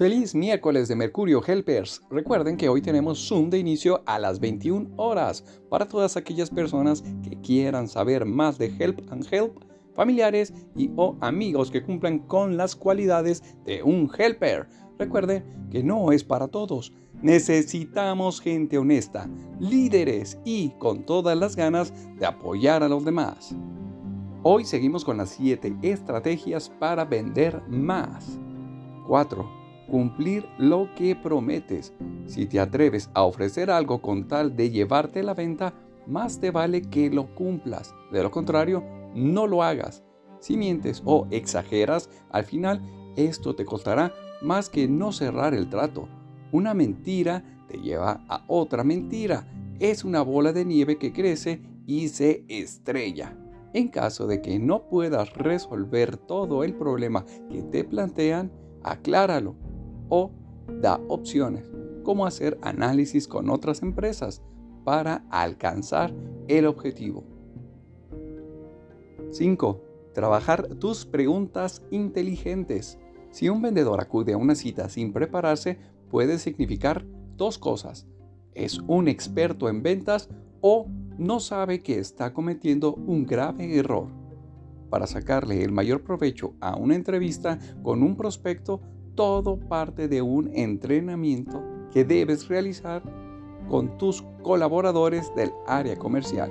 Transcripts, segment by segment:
Feliz miércoles de Mercurio Helpers. Recuerden que hoy tenemos Zoom de inicio a las 21 horas para todas aquellas personas que quieran saber más de Help and Help, familiares y o amigos que cumplan con las cualidades de un helper. Recuerden que no es para todos. Necesitamos gente honesta, líderes y con todas las ganas de apoyar a los demás. Hoy seguimos con las 7 estrategias para vender más. 4 cumplir lo que prometes. Si te atreves a ofrecer algo con tal de llevarte la venta, más te vale que lo cumplas. De lo contrario, no lo hagas. Si mientes o exageras, al final esto te costará más que no cerrar el trato. Una mentira te lleva a otra mentira. Es una bola de nieve que crece y se estrella. En caso de que no puedas resolver todo el problema que te plantean, acláralo o da opciones, como hacer análisis con otras empresas para alcanzar el objetivo. 5. Trabajar tus preguntas inteligentes. Si un vendedor acude a una cita sin prepararse, puede significar dos cosas. Es un experto en ventas o no sabe que está cometiendo un grave error. Para sacarle el mayor provecho a una entrevista con un prospecto, todo parte de un entrenamiento que debes realizar con tus colaboradores del área comercial.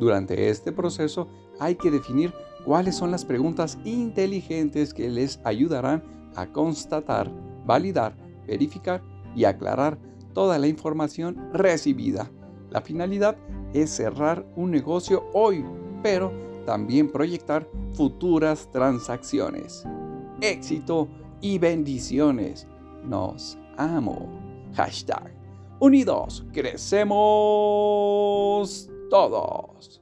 Durante este proceso hay que definir cuáles son las preguntas inteligentes que les ayudarán a constatar, validar, verificar y aclarar toda la información recibida. La finalidad es cerrar un negocio hoy, pero también proyectar futuras transacciones. Éxito y bendiciones. Nos amo. Hashtag. Unidos, crecemos todos.